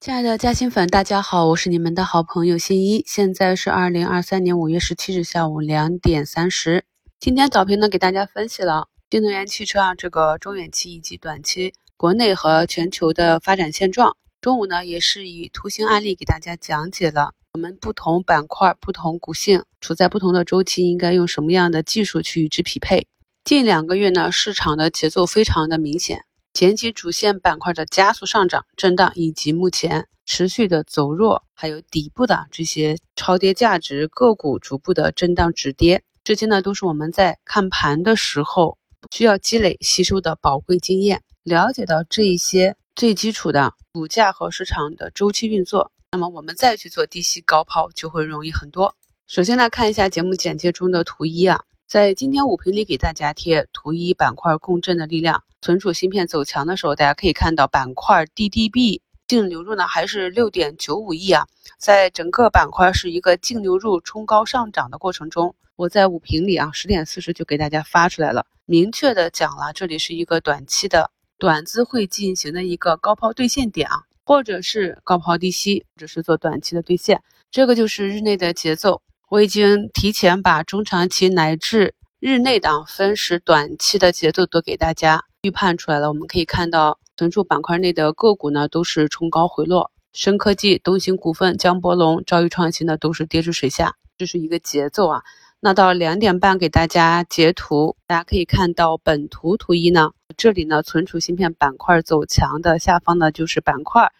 亲爱的嘉兴粉，大家好，我是你们的好朋友新一。现在是二零二三年五月十七日下午两点三十。今天早评呢，给大家分析了新能源汽车啊这个中远期以及短期国内和全球的发展现状。中午呢，也是以图形案例给大家讲解了我们不同板块、不同股性处在不同的周期，应该用什么样的技术去与之匹配。近两个月呢，市场的节奏非常的明显。前期主线板块的加速上涨、震荡，以及目前持续的走弱，还有底部的这些超跌价值个股逐步的震荡止跌，这些呢都是我们在看盘的时候需要积累吸收的宝贵经验。了解到这一些最基础的股价和市场的周期运作，那么我们再去做低吸高抛就会容易很多。首先来看一下节目简介中的图一啊。在今天五评里给大家贴图一板块共振的力量，存储芯片走强的时候，大家可以看到板块 DDB 净流入呢还是六点九五亿啊，在整个板块是一个净流入冲高上涨的过程中，我在五评里啊十点四十就给大家发出来了，明确的讲了这里是一个短期的短资会进行的一个高抛兑现点啊，或者是高抛低吸，只是做短期的兑现，这个就是日内的节奏。我已经提前把中长期乃至日内档分时、短期的节奏都给大家预判出来了。我们可以看到，存储板块内的个股呢都是冲高回落，深科技、东兴股份、江波龙、兆易创新呢都是跌至水下，这是一个节奏啊。那到两点半给大家截图，大家可以看到本图图一呢，这里呢存储芯片板块走强的下方呢就是板块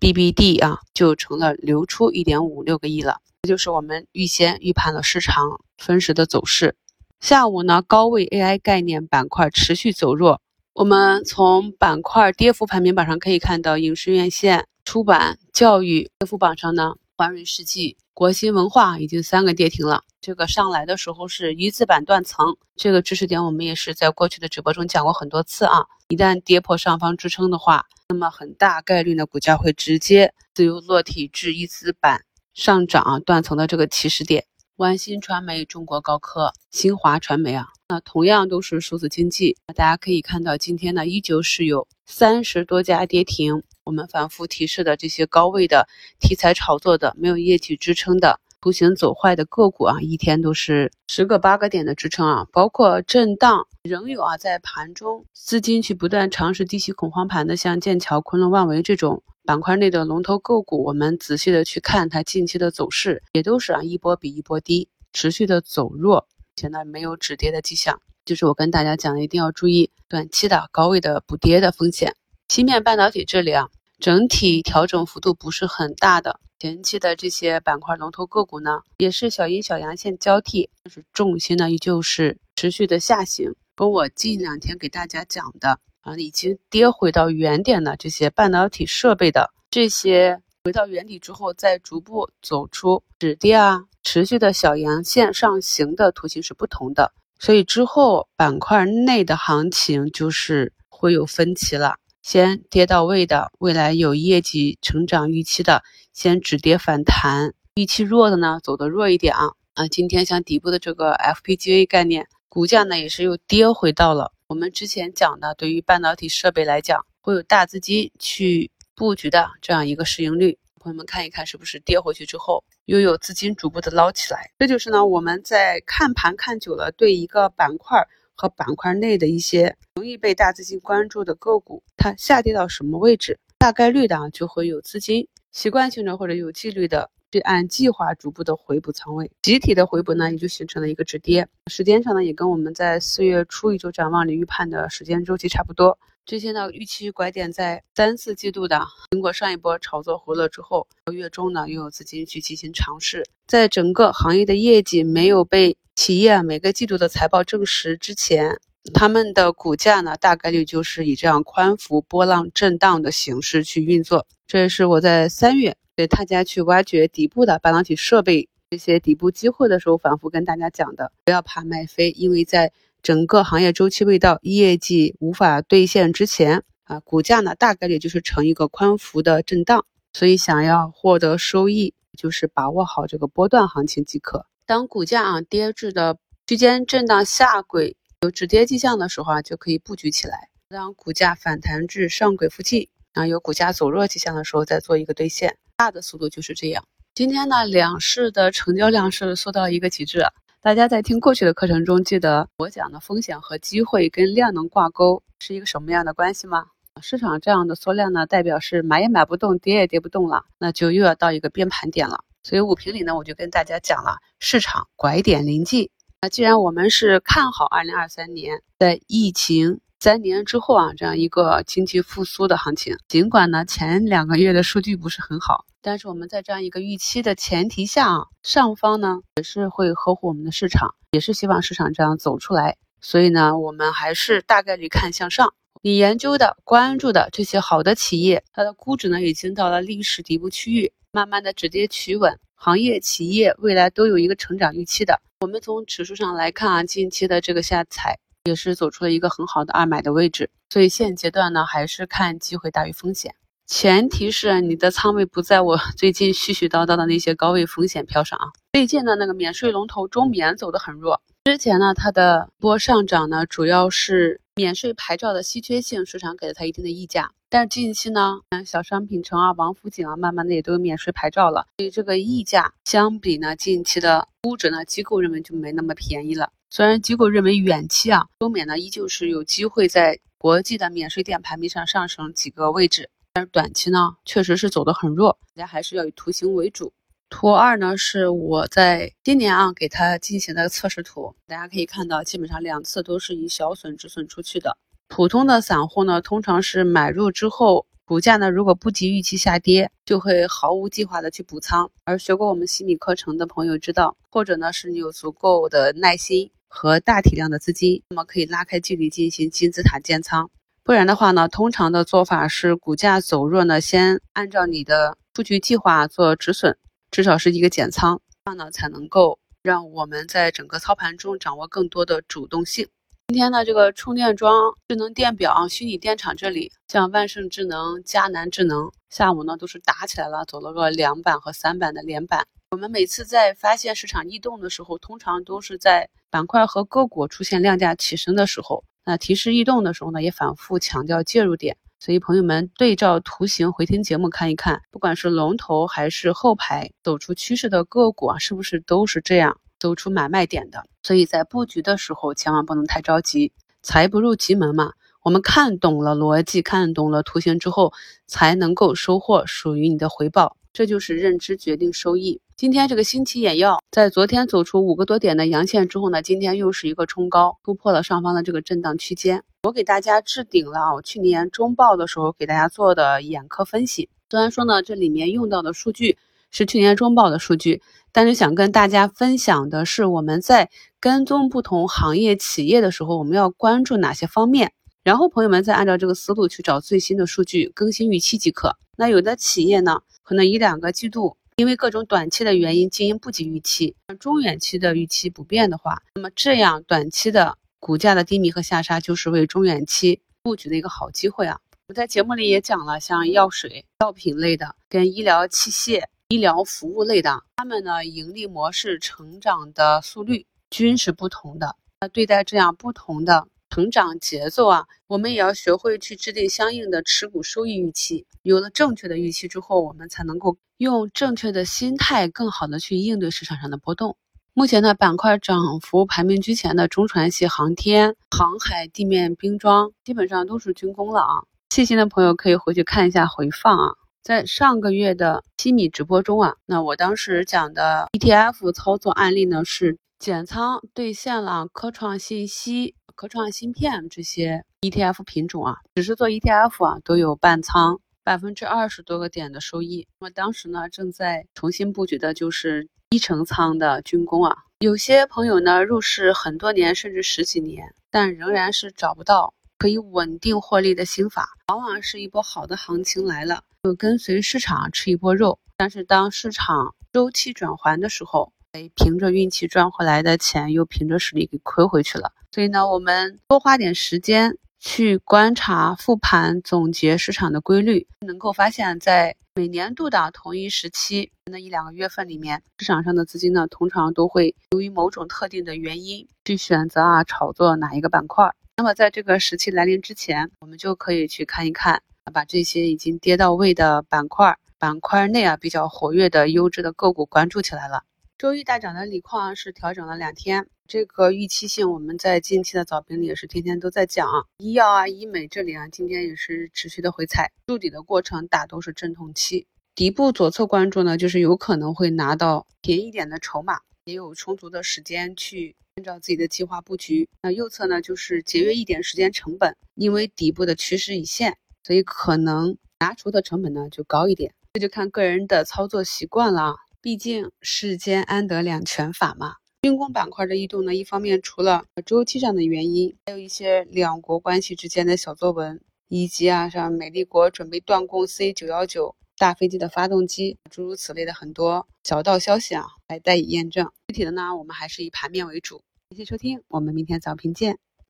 BBD 啊，就成了流出一点五六个亿了。这就是我们预先预判了市场分时的走势。下午呢，高位 AI 概念板块持续走弱。我们从板块跌幅排名榜上可以看到，影视院线、出版、教育跌幅榜上呢，华润世纪、国新文化已经三个跌停了。这个上来的时候是一字板断层，这个知识点我们也是在过去的直播中讲过很多次啊。一旦跌破上方支撑的话，那么很大概率呢，股价会直接自由落体至一字板。上涨断层的这个起始点，万新传媒、中国高科、新华传媒啊，那同样都是数字经济。大家可以看到，今天呢依旧是有三十多家跌停。我们反复提示的这些高位的题材炒作的、没有业绩支撑的、图形走坏的个股啊，一天都是十个八个点的支撑啊。包括震荡仍有啊，在盘中资金去不断尝试低吸恐慌盘的，像剑桥、昆仑万维这种。板块内的龙头个股，我们仔细的去看它近期的走势，也都是啊一波比一波低，持续的走弱，现在没有止跌的迹象。就是我跟大家讲的，一定要注意短期的高位的补跌的风险。芯片半导体这里啊，整体调整幅度不是很大的，前期的这些板块龙头个股呢，也是小阴小阳线交替，但是重心呢依旧是持续的下行。跟我近两天给大家讲的。啊，已经跌回到原点的这些半导体设备的这些回到原底之后，再逐步走出止跌啊，持续的小阳线上行的图形是不同的，所以之后板块内的行情就是会有分歧了。先跌到位的，未来有业绩成长预期的，先止跌反弹；预期弱的呢，走的弱一点啊。啊，今天像底部的这个 FPGA 概念股价呢，也是又跌回到了。我们之前讲的，对于半导体设备来讲，会有大资金去布局的这样一个市盈率，朋友们看一看是不是跌回去之后，又有资金逐步的捞起来。这就是呢，我们在看盘看久了，对一个板块和板块内的一些容易被大资金关注的个股，它下跌到什么位置，大概率的就会有资金习惯性的或者有纪律的。去按计划逐步的回补仓位，集体的回补呢，也就形成了一个止跌。时间上呢，也跟我们在四月初一周展望里预判的时间周期差不多。这些呢，预期拐点在三四季度的，经过上一波炒作回落之后，月中呢又有资金去进行尝试。在整个行业的业绩没有被企业每个季度的财报证实之前，他们的股价呢，大概率就是以这样宽幅波浪震荡的形式去运作。这也是我在三月。对大家去挖掘底部的半导体设备这些底部机会的时候，反复跟大家讲的，不要怕卖飞，因为在整个行业周期未到、业绩无法兑现之前啊，股价呢大概率就是呈一个宽幅的震荡，所以想要获得收益，就是把握好这个波段行情即可。当股价啊跌至的区间震荡下轨有止跌迹象的时候啊，就可以布局起来。当股价反弹至上轨附近。然后有股价走弱迹象的时候再做一个兑现，大的速度就是这样。今天呢，两市的成交量是缩到一个极致。大家在听过去的课程中，记得我讲的风险和机会跟量能挂钩是一个什么样的关系吗？市场这样的缩量呢，代表是买也买不动，跌也跌不动了，那就又要到一个边盘点了。所以五评里呢，我就跟大家讲了，市场拐点临近。那既然我们是看好二零二三年在疫情三年之后啊，这样一个经济复苏的行情，尽管呢前两个月的数据不是很好，但是我们在这样一个预期的前提下啊，上方呢也是会呵护我们的市场，也是希望市场这样走出来。所以呢，我们还是大概率看向上。你研究的、关注的这些好的企业，它的估值呢已经到了历史底部区域，慢慢的止跌企稳，行业企业未来都有一个成长预期的。我们从指数上来看啊，近期的这个下踩也是走出了一个很好的二买的位置，所以现阶段呢还是看机会大于风险，前提是你的仓位不在我 最近絮絮叨叨的那些高位风险票上啊。最近的那个免税龙头中免走的很弱，之前呢它的波上涨呢主要是免税牌照的稀缺性，市场给了它一定的溢价。但是近期呢，嗯小商品城啊、王府井啊，慢慢的也都有免税牌照了，所以这个溢价相比呢，近期的估值呢，机构认为就没那么便宜了。虽然机构认为远期啊，中免呢依旧是有机会在国际的免税店排名上上升几个位置，但是短期呢，确实是走得很弱，大家还是要以图形为主。图二呢，是我在今年啊给它进行的测试图，大家可以看到，基本上两次都是以小损止损出去的。普通的散户呢，通常是买入之后，股价呢如果不及预期下跌，就会毫无计划的去补仓。而学过我们心理课程的朋友知道，或者呢是你有足够的耐心和大体量的资金，那么可以拉开距离进行金字塔建仓。不然的话呢，通常的做法是股价走弱呢，先按照你的数据计划做止损，至少是一个减仓，这样呢才能够让我们在整个操盘中掌握更多的主动性。今天的这个充电桩、智能电表、虚拟电厂这里，像万盛智能、佳南智能，下午呢都是打起来了，走了个两板和三板的连板。我们每次在发现市场异动的时候，通常都是在板块和个股出现量价齐升的时候。那提示异动的时候呢，也反复强调介入点。所以朋友们对照图形回听节目看一看，不管是龙头还是后排走出趋势的个股啊，是不是都是这样？走出买卖点的，所以在布局的时候千万不能太着急，财不入急门嘛。我们看懂了逻辑，看懂了图形之后，才能够收获属于你的回报。这就是认知决定收益。今天这个新奇眼药在昨天走出五个多点的阳线之后呢，今天又是一个冲高，突破了上方的这个震荡区间。我给大家置顶了啊我去年中报的时候给大家做的眼科分析，虽然说呢这里面用到的数据是去年中报的数据。但是想跟大家分享的是，我们在跟踪不同行业企业的时候，我们要关注哪些方面？然后朋友们再按照这个思路去找最新的数据，更新预期即可。那有的企业呢，可能一两个季度因为各种短期的原因经营不及预期，中远期的预期不变的话，那么这样短期的股价的低迷和下杀，就是为中远期布局的一个好机会啊！我在节目里也讲了，像药水、药品类的，跟医疗器械。医疗服务类的，他们呢盈利模式、成长的速率均是不同的。那对待这样不同的成长节奏啊，我们也要学会去制定相应的持股收益预期。有了正确的预期之后，我们才能够用正确的心态，更好的去应对市场上的波动。目前呢，板块涨幅排名居前的中船系、航天、航海、地面兵装，基本上都是军工了啊。细心的朋友可以回去看一下回放啊。在上个月的七米直播中啊，那我当时讲的 ETF 操作案例呢是减仓兑现了科创信息、科创芯片这些 ETF 品种啊，只是做 ETF 啊都有半仓百分之二十多个点的收益。那么当时呢正在重新布局的就是一成仓的军工啊，有些朋友呢入市很多年甚至十几年，但仍然是找不到可以稳定获利的心法，往往是一波好的行情来了。就跟随市场吃一波肉，但是当市场周期转环的时候，哎，凭着运气赚回来的钱又凭着实力给亏回去了。所以呢，我们多花点时间去观察、复盘、总结市场的规律，能够发现，在每年度的同一时期那一两个月份里面，市场上的资金呢，通常都会由于某种特定的原因去选择啊炒作哪一个板块。那么在这个时期来临之前，我们就可以去看一看。把这些已经跌到位的板块板块内啊比较活跃的优质的个股关注起来了。周一大涨的锂矿是调整了两天，这个预期性我们在近期的早评里也是天天都在讲。医药啊、医美这里啊，今天也是持续的回踩，筑底的过程大都是阵痛期。底部左侧关注呢，就是有可能会拿到便宜点的筹码，也有充足的时间去按照自己的计划布局。那右侧呢，就是节约一点时间成本，因为底部的趋势已现，所以可能拿出的成本呢就高一点，这就看个人的操作习惯了。毕竟世间安得两全法嘛。军工板块的异动呢，一方面除了周期上的原因，还有一些两国关系之间的小作文，以及啊，像美丽国准备断供 C 九幺九大飞机的发动机，诸如此类的很多小道消息啊，来带以验证。具体的呢，我们还是以盘面为主。谢谢收听，我们明天早评见。